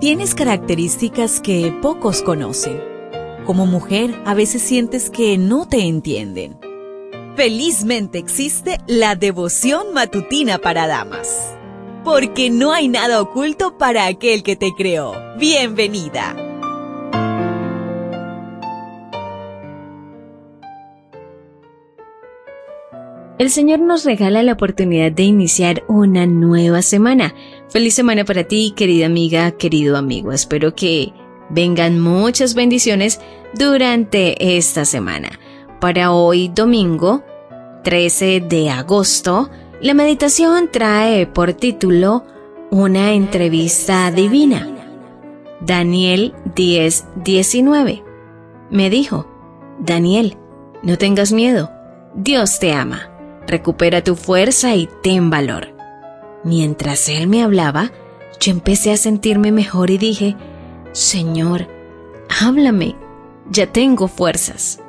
Tienes características que pocos conocen. Como mujer, a veces sientes que no te entienden. Felizmente existe la devoción matutina para damas. Porque no hay nada oculto para aquel que te creó. Bienvenida. El Señor nos regala la oportunidad de iniciar una nueva semana. Feliz semana para ti, querida amiga, querido amigo. Espero que vengan muchas bendiciones durante esta semana. Para hoy, domingo 13 de agosto, la meditación trae por título Una entrevista divina. Daniel 10:19 me dijo, Daniel, no tengas miedo, Dios te ama recupera tu fuerza y ten valor. Mientras él me hablaba, yo empecé a sentirme mejor y dije, Señor, háblame, ya tengo fuerzas.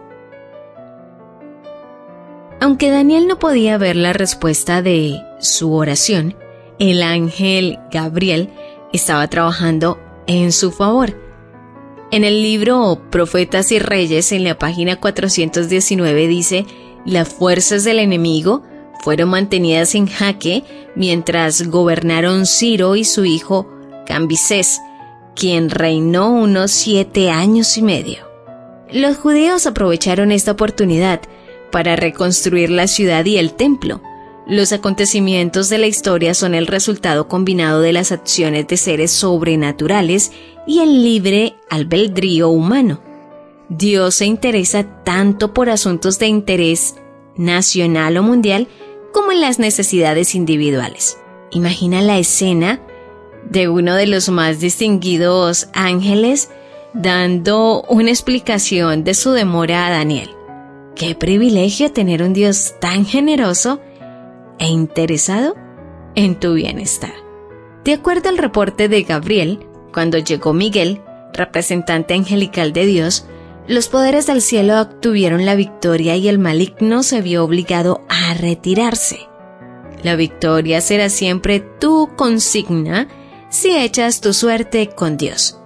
Aunque Daniel no podía ver la respuesta de su oración, el ángel Gabriel estaba trabajando en su favor. En el libro Profetas y Reyes, en la página 419, dice las fuerzas del enemigo fueron mantenidas en jaque mientras gobernaron Ciro y su hijo Cambises, quien reinó unos siete años y medio. Los judíos aprovecharon esta oportunidad para reconstruir la ciudad y el templo. Los acontecimientos de la historia son el resultado combinado de las acciones de seres sobrenaturales y el libre albedrío humano. Dios se interesa tanto por asuntos de interés nacional o mundial como en las necesidades individuales. Imagina la escena de uno de los más distinguidos ángeles dando una explicación de su demora a Daniel. Qué privilegio tener un Dios tan generoso e interesado en tu bienestar. De acuerdo al reporte de Gabriel, cuando llegó Miguel, representante angelical de Dios, los poderes del cielo obtuvieron la victoria y el maligno se vio obligado a retirarse. La victoria será siempre tu consigna si echas tu suerte con Dios.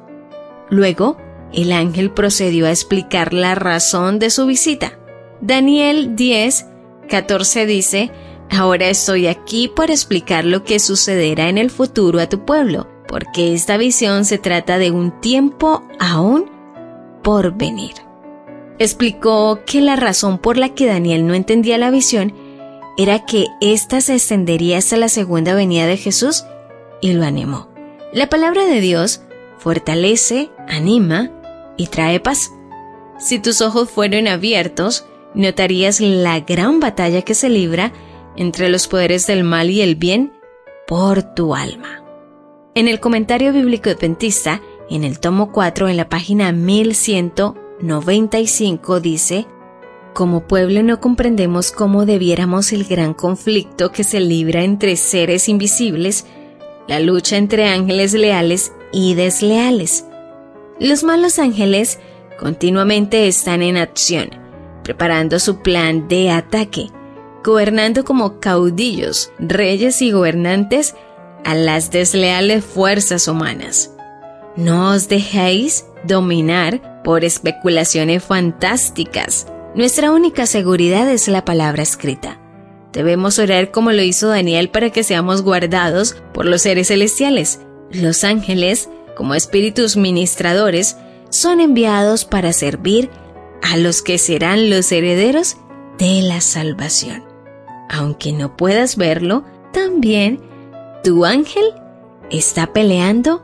Luego, el ángel procedió a explicar la razón de su visita. Daniel 10, 14 dice, Ahora estoy aquí para explicar lo que sucederá en el futuro a tu pueblo, porque esta visión se trata de un tiempo aún por venir. Explicó que la razón por la que Daniel no entendía la visión era que ésta se extendería hasta la segunda venida de Jesús y lo animó. La palabra de Dios fortalece, anima y trae paz. Si tus ojos fueron abiertos, notarías la gran batalla que se libra entre los poderes del mal y el bien por tu alma. En el comentario bíblico adventista, en el tomo 4, en la página 1195 dice, como pueblo no comprendemos cómo debiéramos el gran conflicto que se libra entre seres invisibles, la lucha entre ángeles leales y desleales. Los malos ángeles continuamente están en acción, preparando su plan de ataque, gobernando como caudillos, reyes y gobernantes a las desleales fuerzas humanas. No os dejéis dominar por especulaciones fantásticas. Nuestra única seguridad es la palabra escrita. Debemos orar como lo hizo Daniel para que seamos guardados por los seres celestiales. Los ángeles, como espíritus ministradores, son enviados para servir a los que serán los herederos de la salvación. Aunque no puedas verlo, también tu ángel está peleando